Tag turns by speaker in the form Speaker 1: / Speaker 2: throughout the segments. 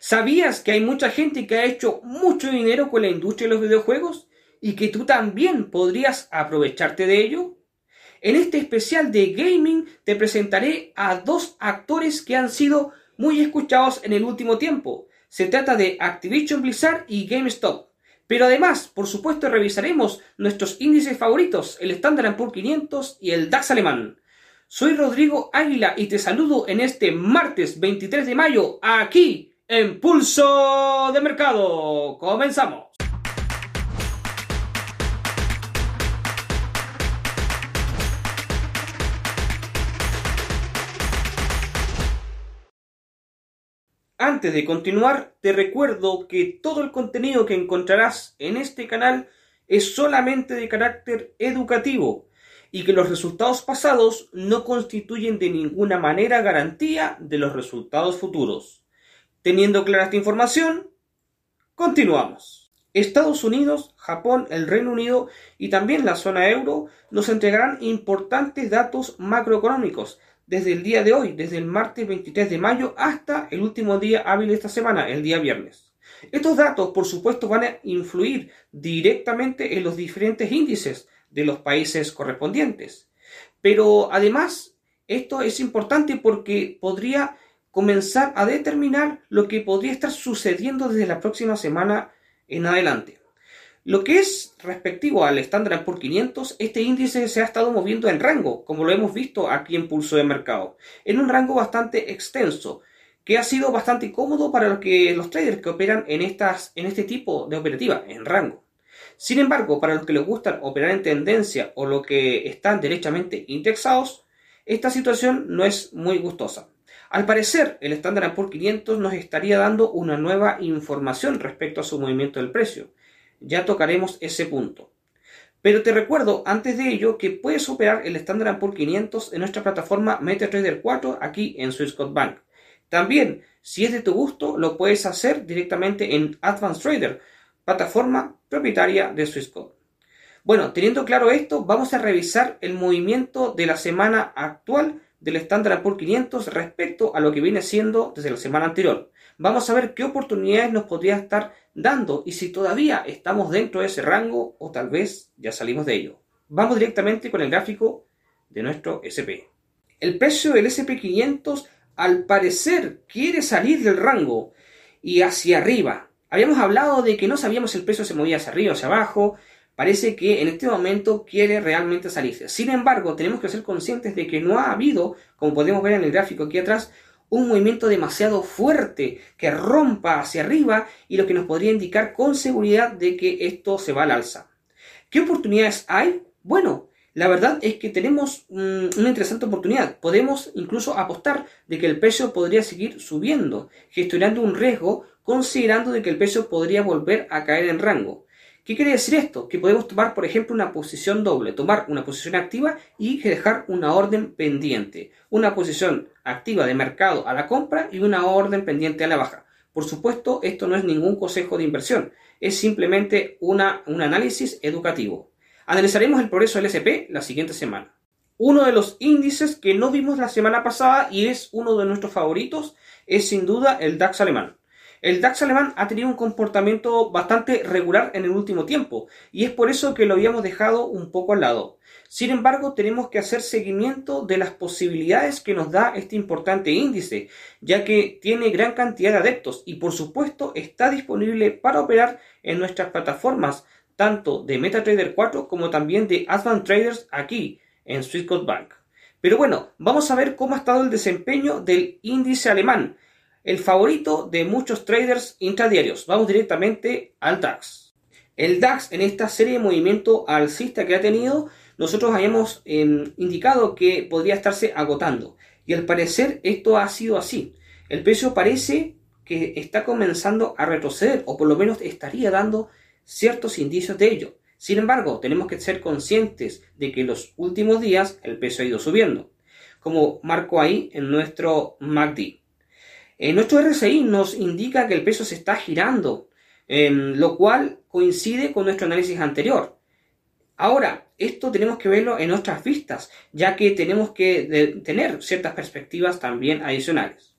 Speaker 1: ¿Sabías que hay mucha gente que ha hecho mucho dinero con la industria de los videojuegos y que tú también podrías aprovecharte de ello? En este especial de gaming te presentaré a dos actores que han sido muy escuchados en el último tiempo. Se trata de Activision Blizzard y GameStop. Pero además, por supuesto, revisaremos nuestros índices favoritos, el Standard Poor's 500 y el DAX alemán. Soy Rodrigo Águila y te saludo en este martes 23 de mayo aquí en Pulso de Mercado. Comenzamos. Antes de continuar, te recuerdo que todo el contenido que encontrarás en este canal es solamente de carácter educativo y que los resultados pasados no constituyen de ninguna manera garantía de los resultados futuros. Teniendo clara esta información, continuamos. Estados Unidos, Japón, el Reino Unido y también la zona euro nos entregarán importantes datos macroeconómicos desde el día de hoy, desde el martes 23 de mayo hasta el último día hábil de esta semana, el día viernes. Estos datos, por supuesto, van a influir directamente en los diferentes índices de los países correspondientes. Pero además, esto es importante porque podría comenzar a determinar lo que podría estar sucediendo desde la próxima semana en adelante. Lo que es respectivo al Standard por 500, este índice se ha estado moviendo en rango, como lo hemos visto aquí en Pulso de Mercado, en un rango bastante extenso, que ha sido bastante cómodo para los, que, los traders que operan en, estas, en este tipo de operativa, en rango. Sin embargo, para los que les gustan operar en tendencia o los que están derechamente indexados, esta situación no es muy gustosa. Al parecer, el Standard Poor's 500 nos estaría dando una nueva información respecto a su movimiento del precio. Ya tocaremos ese punto. Pero te recuerdo antes de ello que puedes operar el Standard Poor's 500 en nuestra plataforma MetaTrader 4 aquí en Swissquote Bank. También, si es de tu gusto, lo puedes hacer directamente en Advanced Trader, plataforma propietaria de Swissquote. Bueno, teniendo claro esto, vamos a revisar el movimiento de la semana actual del Standard Poor's 500 respecto a lo que viene siendo desde la semana anterior. Vamos a ver qué oportunidades nos podría estar dando y si todavía estamos dentro de ese rango o tal vez ya salimos de ello. Vamos directamente con el gráfico de nuestro SP. El precio del SP500 al parecer quiere salir del rango y hacia arriba. Habíamos hablado de que no sabíamos el precio se movía hacia arriba o hacia abajo. Parece que en este momento quiere realmente salirse. Sin embargo, tenemos que ser conscientes de que no ha habido, como podemos ver en el gráfico aquí atrás, un movimiento demasiado fuerte que rompa hacia arriba y lo que nos podría indicar con seguridad de que esto se va al alza. ¿Qué oportunidades hay? Bueno, la verdad es que tenemos una interesante oportunidad. Podemos incluso apostar de que el precio podría seguir subiendo, gestionando un riesgo considerando de que el precio podría volver a caer en rango. ¿Qué quiere decir esto? Que podemos tomar, por ejemplo, una posición doble, tomar una posición activa y dejar una orden pendiente. Una posición activa de mercado a la compra y una orden pendiente a la baja. Por supuesto, esto no es ningún consejo de inversión, es simplemente una, un análisis educativo. Analizaremos el progreso del SP la siguiente semana. Uno de los índices que no vimos la semana pasada y es uno de nuestros favoritos es sin duda el DAX alemán. El DAX alemán ha tenido un comportamiento bastante regular en el último tiempo y es por eso que lo habíamos dejado un poco al lado. Sin embargo, tenemos que hacer seguimiento de las posibilidades que nos da este importante índice, ya que tiene gran cantidad de adeptos y por supuesto está disponible para operar en nuestras plataformas, tanto de MetaTrader 4 como también de Advanced Traders aquí en Swissquote Bank. Pero bueno, vamos a ver cómo ha estado el desempeño del índice alemán el favorito de muchos traders intradiarios. Vamos directamente al DAX. El DAX en esta serie de movimiento alcista que ha tenido, nosotros habíamos em, indicado que podría estarse agotando. Y al parecer esto ha sido así. El precio parece que está comenzando a retroceder o por lo menos estaría dando ciertos indicios de ello. Sin embargo, tenemos que ser conscientes de que en los últimos días el peso ha ido subiendo, como marco ahí en nuestro MACD. Nuestro RSI nos indica que el peso se está girando, lo cual coincide con nuestro análisis anterior. Ahora, esto tenemos que verlo en nuestras vistas, ya que tenemos que tener ciertas perspectivas también adicionales.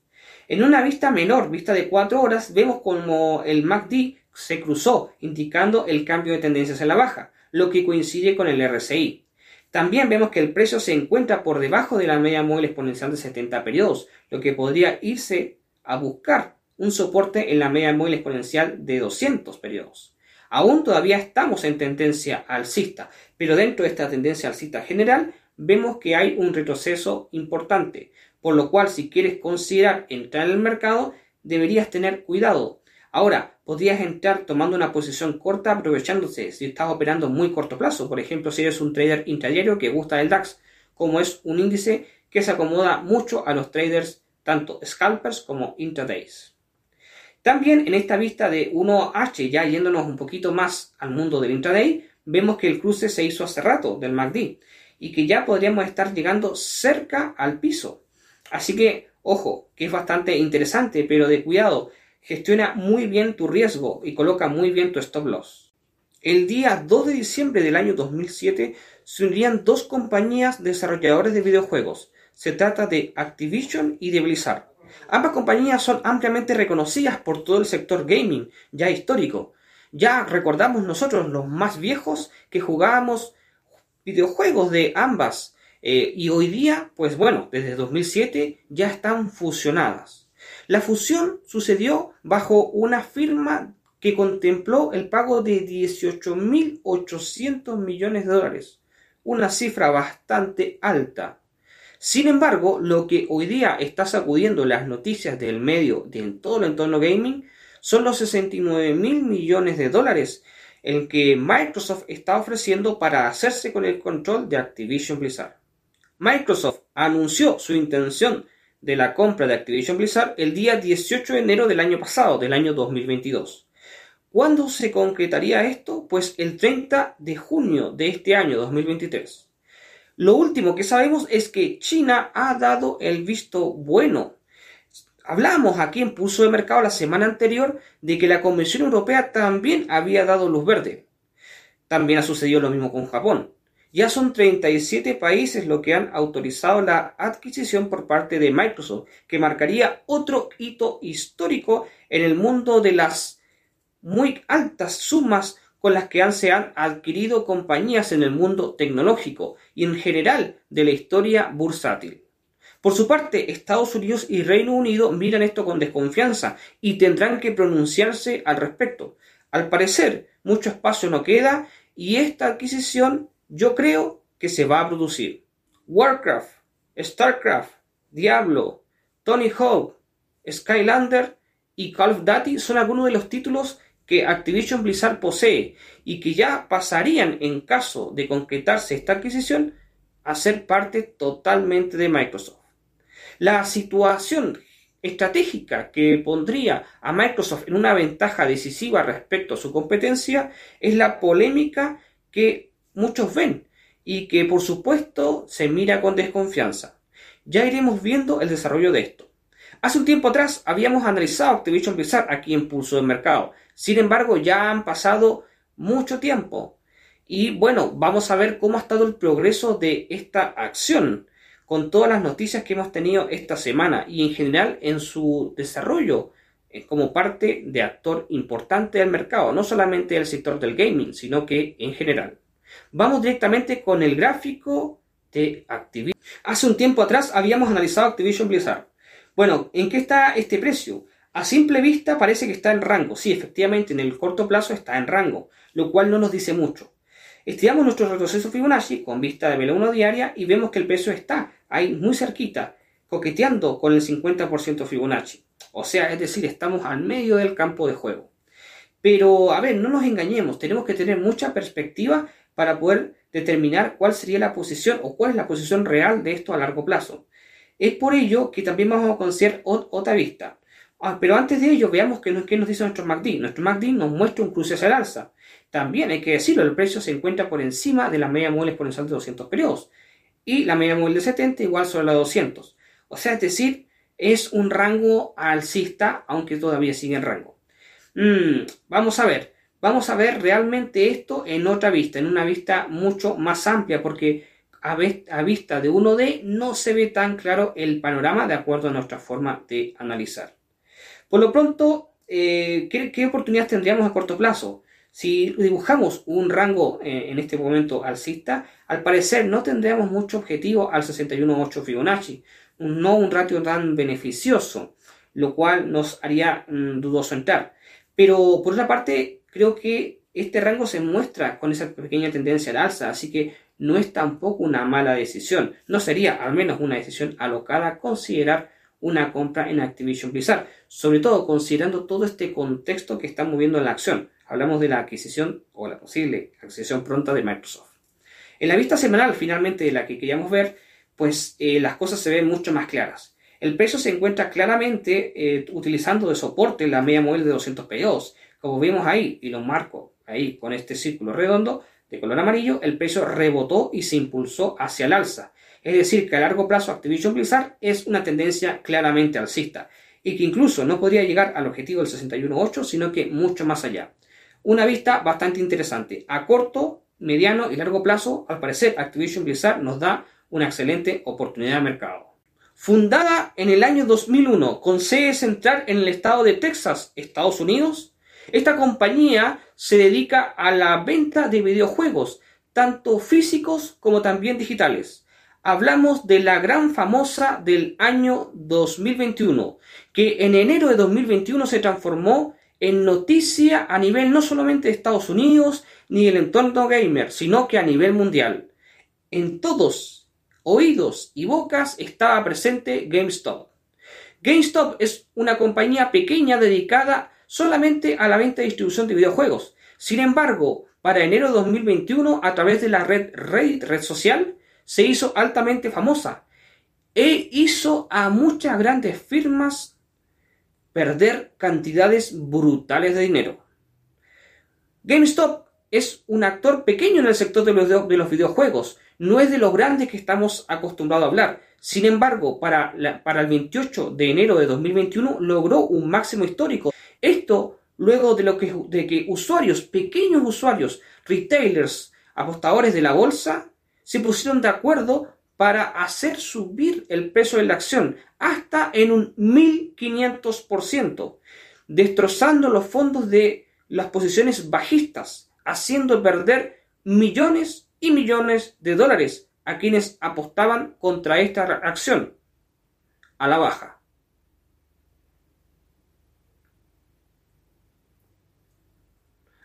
Speaker 1: En una vista menor, vista de 4 horas, vemos como el MACD se cruzó, indicando el cambio de tendencias en la baja, lo que coincide con el RSI. También vemos que el precio se encuentra por debajo de la media móvil exponencial de 70 periodos, lo que podría irse a buscar un soporte en la media móvil exponencial de 200 periodos. Aún todavía estamos en tendencia alcista, pero dentro de esta tendencia alcista general vemos que hay un retroceso importante, por lo cual si quieres considerar entrar en el mercado deberías tener cuidado. Ahora, podrías entrar tomando una posición corta aprovechándose si estás operando muy corto plazo, por ejemplo si eres un trader intradiario que gusta del DAX, como es un índice que se acomoda mucho a los traders tanto scalpers como intradays. También en esta vista de 1H, ya yéndonos un poquito más al mundo del intraday, vemos que el cruce se hizo hace rato del MACD y que ya podríamos estar llegando cerca al piso. Así que, ojo, que es bastante interesante, pero de cuidado, gestiona muy bien tu riesgo y coloca muy bien tu stop loss. El día 2 de diciembre del año 2007 se unirían dos compañías desarrolladores de videojuegos. Se trata de Activision y de Blizzard. Ambas compañías son ampliamente reconocidas por todo el sector gaming, ya histórico. Ya recordamos nosotros los más viejos que jugábamos videojuegos de ambas. Eh, y hoy día, pues bueno, desde 2007 ya están fusionadas. La fusión sucedió bajo una firma que contempló el pago de 18.800 millones de dólares, una cifra bastante alta. Sin embargo, lo que hoy día está sacudiendo las noticias del medio de todo el entorno gaming son los 69 mil millones de dólares en que Microsoft está ofreciendo para hacerse con el control de Activision Blizzard. Microsoft anunció su intención de la compra de Activision Blizzard el día 18 de enero del año pasado, del año 2022. ¿Cuándo se concretaría esto? Pues el 30 de junio de este año 2023. Lo último que sabemos es que China ha dado el visto bueno. Hablamos aquí en Pulso de Mercado la semana anterior de que la Convención Europea también había dado luz verde. También ha sucedido lo mismo con Japón. Ya son 37 países los que han autorizado la adquisición por parte de Microsoft, que marcaría otro hito histórico en el mundo de las muy altas sumas con las que se han adquirido compañías en el mundo tecnológico y en general de la historia bursátil. Por su parte, Estados Unidos y Reino Unido miran esto con desconfianza y tendrán que pronunciarse al respecto. Al parecer, mucho espacio no queda y esta adquisición yo creo que se va a producir. Warcraft, Starcraft, Diablo, Tony Hawk, Skylander y Call of Duty son algunos de los títulos que Activision Blizzard posee y que ya pasarían en caso de concretarse esta adquisición a ser parte totalmente de Microsoft. La situación estratégica que pondría a Microsoft en una ventaja decisiva respecto a su competencia es la polémica que muchos ven y que por supuesto se mira con desconfianza. Ya iremos viendo el desarrollo de esto. Hace un tiempo atrás habíamos analizado Activision Blizzard aquí en Pulso de Mercado. Sin embargo, ya han pasado mucho tiempo. Y bueno, vamos a ver cómo ha estado el progreso de esta acción con todas las noticias que hemos tenido esta semana y en general en su desarrollo eh, como parte de actor importante del mercado, no solamente del sector del gaming, sino que en general. Vamos directamente con el gráfico de Activision. Hace un tiempo atrás habíamos analizado Activision Blizzard. Bueno, ¿en qué está este precio? A simple vista parece que está en rango. Sí, efectivamente, en el corto plazo está en rango, lo cual no nos dice mucho. Estudiamos nuestro retroceso Fibonacci con vista de vela 1 diaria y vemos que el precio está ahí muy cerquita, coqueteando con el 50% Fibonacci. O sea, es decir, estamos al medio del campo de juego. Pero, a ver, no nos engañemos, tenemos que tener mucha perspectiva para poder determinar cuál sería la posición o cuál es la posición real de esto a largo plazo. Es por ello que también vamos a considerar otra vista. Ah, pero antes de ello, veamos qué qué nos dice nuestro MACD. Nuestro MACD nos muestra un cruce hacia el alza. También hay que decirlo, el precio se encuentra por encima de la media móvil exponencial de 200 periodos. Y la media móvil de 70 igual sobre la de 200. O sea, es decir, es un rango alcista, aunque todavía sigue en rango. Mm, vamos a ver. Vamos a ver realmente esto en otra vista, en una vista mucho más amplia, porque a vista de 1D no se ve tan claro el panorama de acuerdo a nuestra forma de analizar. Por lo pronto, eh, ¿qué, oportunidades tendríamos a corto plazo? Si dibujamos un rango eh, en este momento alcista, al parecer no tendríamos mucho objetivo al 61.8 Fibonacci, no un ratio tan beneficioso, lo cual nos haría mm, dudoso entrar. Pero por otra parte, creo que este rango se muestra con esa pequeña tendencia al alza, así que no es tampoco una mala decisión. No sería al menos una decisión alocada considerar una compra en Activision Blizzard, sobre todo considerando todo este contexto que está moviendo en la acción. Hablamos de la adquisición o la posible adquisición pronta de Microsoft. En la vista semanal, finalmente, de la que queríamos ver, pues eh, las cosas se ven mucho más claras. El precio se encuentra claramente eh, utilizando de soporte la media móvil de 200 PO. Como vemos ahí, y lo marco ahí con este círculo redondo, de color amarillo, el precio rebotó y se impulsó hacia el alza. Es decir, que a largo plazo Activision Blizzard es una tendencia claramente alcista y que incluso no podría llegar al objetivo del 61.8, sino que mucho más allá. Una vista bastante interesante. A corto, mediano y largo plazo, al parecer Activision Blizzard nos da una excelente oportunidad de mercado. Fundada en el año 2001 con sede central en el estado de Texas, Estados Unidos, esta compañía se dedica a la venta de videojuegos, tanto físicos como también digitales. Hablamos de la gran famosa del año 2021, que en enero de 2021 se transformó en noticia a nivel no solamente de Estados Unidos ni del entorno gamer, sino que a nivel mundial. En todos oídos y bocas estaba presente GameStop. GameStop es una compañía pequeña dedicada solamente a la venta y distribución de videojuegos. Sin embargo, para enero de 2021, a través de la red Reddit, red social, se hizo altamente famosa e hizo a muchas grandes firmas perder cantidades brutales de dinero. GameStop es un actor pequeño en el sector de los, de los videojuegos, no es de los grandes que estamos acostumbrados a hablar. Sin embargo, para, para el 28 de enero de 2021 logró un máximo histórico esto luego de, lo que, de que usuarios, pequeños usuarios, retailers, apostadores de la bolsa, se pusieron de acuerdo para hacer subir el precio de la acción hasta en un 1500%, destrozando los fondos de las posiciones bajistas, haciendo perder millones y millones de dólares a quienes apostaban contra esta acción a la baja.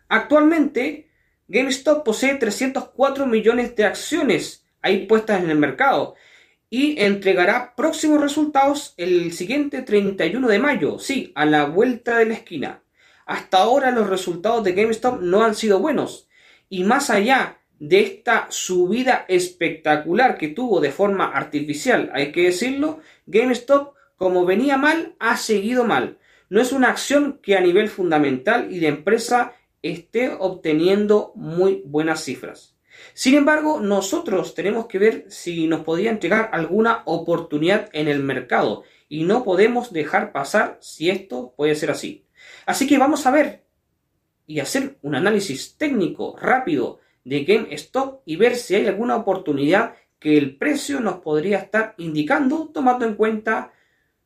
Speaker 1: Actualmente, GameStop posee 304 millones de acciones ahí puestas en el mercado y entregará próximos resultados el siguiente 31 de mayo, sí, a la vuelta de la esquina. Hasta ahora los resultados de GameStop no han sido buenos y más allá de esta subida espectacular que tuvo de forma artificial, hay que decirlo, GameStop como venía mal ha seguido mal. No es una acción que a nivel fundamental y de empresa esté obteniendo muy buenas cifras. Sin embargo, nosotros tenemos que ver si nos podría entregar alguna oportunidad en el mercado y no podemos dejar pasar si esto puede ser así. Así que vamos a ver y hacer un análisis técnico rápido de GameStop y ver si hay alguna oportunidad que el precio nos podría estar indicando tomando en cuenta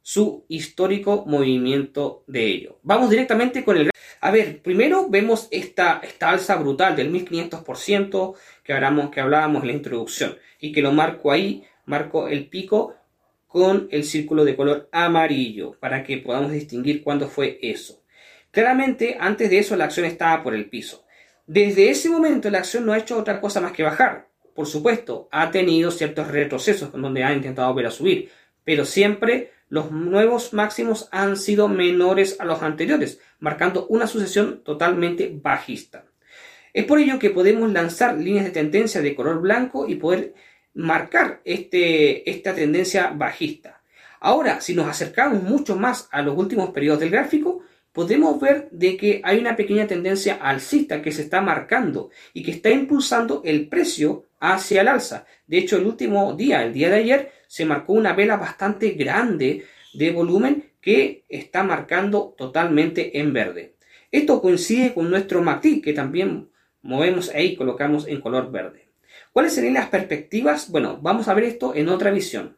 Speaker 1: su histórico movimiento de ello. Vamos directamente con el a ver, primero vemos esta, esta alza brutal del 1500% que, hablamos, que hablábamos en la introducción y que lo marco ahí, marco el pico con el círculo de color amarillo para que podamos distinguir cuándo fue eso. Claramente, antes de eso la acción estaba por el piso. Desde ese momento la acción no ha hecho otra cosa más que bajar. Por supuesto, ha tenido ciertos retrocesos donde ha intentado volver a subir, pero siempre los nuevos máximos han sido menores a los anteriores, marcando una sucesión totalmente bajista. Es por ello que podemos lanzar líneas de tendencia de color blanco y poder marcar este, esta tendencia bajista. Ahora, si nos acercamos mucho más a los últimos periodos del gráfico, podemos ver de que hay una pequeña tendencia alcista que se está marcando y que está impulsando el precio hacia el alza. De hecho, el último día, el día de ayer, se marcó una vela bastante grande de volumen que está marcando totalmente en verde. Esto coincide con nuestro MACD que también movemos ahí y colocamos en color verde. ¿Cuáles serían las perspectivas? Bueno, vamos a ver esto en otra visión.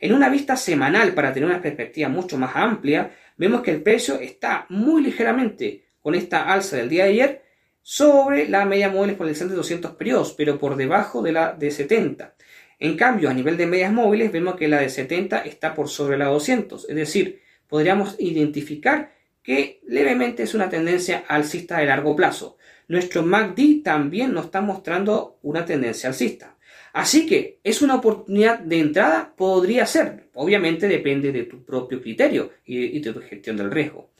Speaker 1: En una vista semanal, para tener una perspectiva mucho más amplia, vemos que el precio está muy ligeramente con esta alza del día de ayer sobre la media móvil exponencial de 200 periodos, pero por debajo de la de 70. En cambio, a nivel de medias móviles, vemos que la de 70 está por sobre la de 200, es decir, podríamos identificar que levemente es una tendencia alcista de largo plazo. Nuestro MACD también nos está mostrando una tendencia alcista. Así que es una oportunidad de entrada, podría ser. Obviamente depende de tu propio criterio y de tu gestión del riesgo.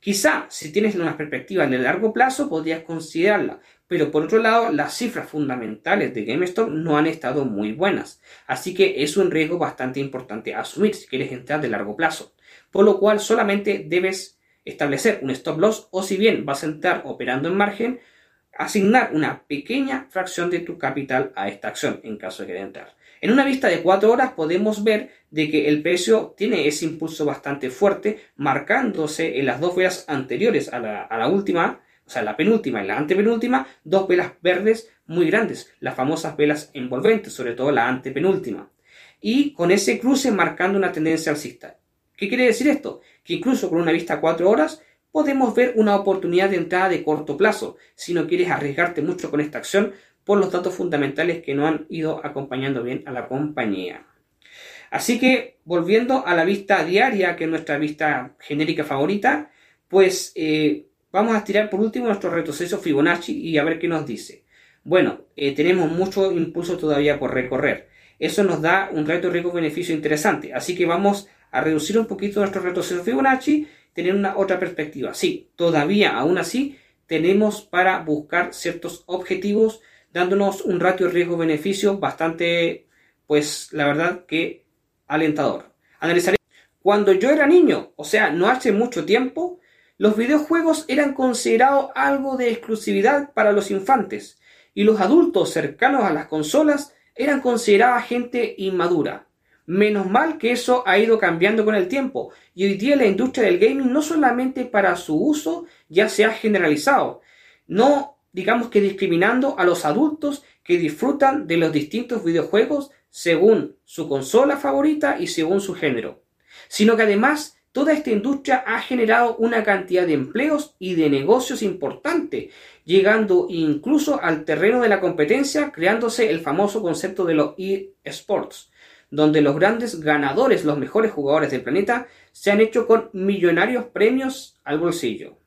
Speaker 1: Quizá si tienes una perspectiva de largo plazo podrías considerarla, pero por otro lado las cifras fundamentales de GameStop no han estado muy buenas, así que es un riesgo bastante importante asumir si quieres entrar de largo plazo, por lo cual solamente debes establecer un stop loss o si bien vas a entrar operando en margen, asignar una pequeña fracción de tu capital a esta acción en caso de querer entrar. En una vista de 4 horas podemos ver de que el precio tiene ese impulso bastante fuerte, marcándose en las dos velas anteriores a la, última, o sea, la penúltima y la antepenúltima, dos velas verdes muy grandes, las famosas velas envolventes, sobre todo la antepenúltima. Y con ese cruce marcando una tendencia alcista. ¿Qué quiere decir esto? Que incluso con una vista a 4 horas podemos ver una oportunidad de entrada de corto plazo. Si no quieres arriesgarte mucho con esta acción, por los datos fundamentales que no han ido acompañando bien a la compañía. Así que, volviendo a la vista diaria, que es nuestra vista genérica favorita, pues eh, vamos a tirar por último nuestro retroceso Fibonacci y a ver qué nos dice. Bueno, eh, tenemos mucho impulso todavía por recorrer. Eso nos da un reto riesgo-beneficio interesante. Así que vamos a reducir un poquito nuestro retroceso Fibonacci, tener una otra perspectiva. Sí, todavía, aún así, tenemos para buscar ciertos objetivos dándonos un ratio riesgo-beneficio bastante, pues la verdad que alentador. Analizaré. Cuando yo era niño, o sea, no hace mucho tiempo, los videojuegos eran considerados algo de exclusividad para los infantes y los adultos cercanos a las consolas eran considerados gente inmadura. Menos mal que eso ha ido cambiando con el tiempo y hoy día la industria del gaming no solamente para su uso ya se ha generalizado, no digamos que discriminando a los adultos que disfrutan de los distintos videojuegos según su consola favorita y según su género, sino que además toda esta industria ha generado una cantidad de empleos y de negocios importante, llegando incluso al terreno de la competencia, creándose el famoso concepto de los eSports, donde los grandes ganadores, los mejores jugadores del planeta, se han hecho con millonarios premios al bolsillo.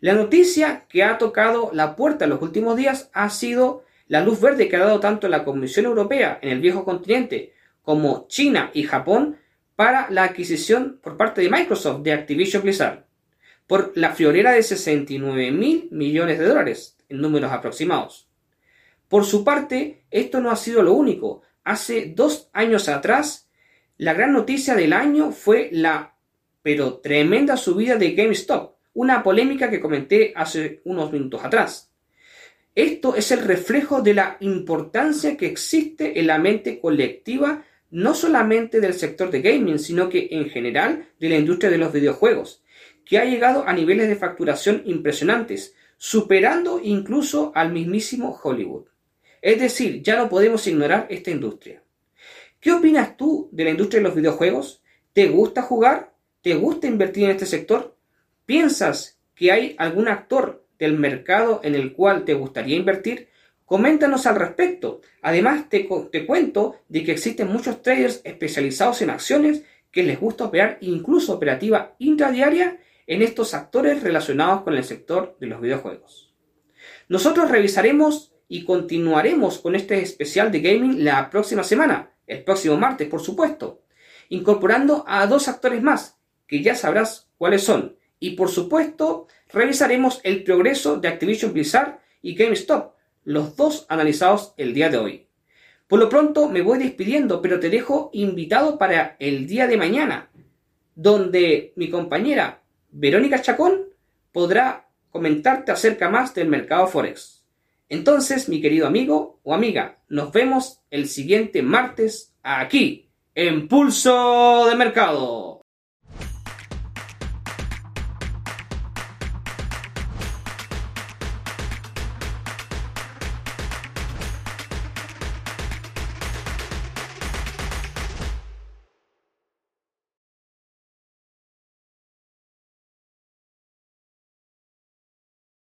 Speaker 1: La noticia que ha tocado la puerta en los últimos días ha sido la luz verde que ha dado tanto la Comisión Europea en el viejo continente como China y Japón para la adquisición por parte de Microsoft de Activision Blizzard por la friolera de 69 mil millones de dólares en números aproximados. Por su parte, esto no ha sido lo único. Hace dos años atrás, la gran noticia del año fue la pero tremenda subida de GameStop, una polémica que comenté hace unos minutos atrás. Esto es el reflejo de la importancia que existe en la mente colectiva no solamente del sector de gaming, sino que en general de la industria de los videojuegos, que ha llegado a niveles de facturación impresionantes, superando incluso al mismísimo Hollywood. Es decir, ya no podemos ignorar esta industria. ¿Qué opinas tú de la industria de los videojuegos? ¿Te gusta jugar? ¿Te gusta invertir en este sector? ¿Piensas que hay algún actor del mercado en el cual te gustaría invertir? Coméntanos al respecto. Además, te, cuento de que existen muchos traders especializados en acciones que les gusta operar incluso operativa intradiaria en estos actores relacionados con el sector de los videojuegos. Nosotros revisaremos y continuaremos con este especial de gaming la próxima semana, el próximo martes, por supuesto, incorporando a dos actores más, que ya sabrás cuáles son. Y por supuesto, revisaremos el progreso de Activision Blizzard y GameStop, los dos analizados el día de hoy. Por lo pronto me voy despidiendo, pero te dejo invitado para el día de mañana, donde mi compañera Verónica Chacón podrá comentarte acerca más del mercado Forex. Entonces, mi querido amigo o amiga, nos vemos el siguiente martes aquí, en Pulso de Mercado.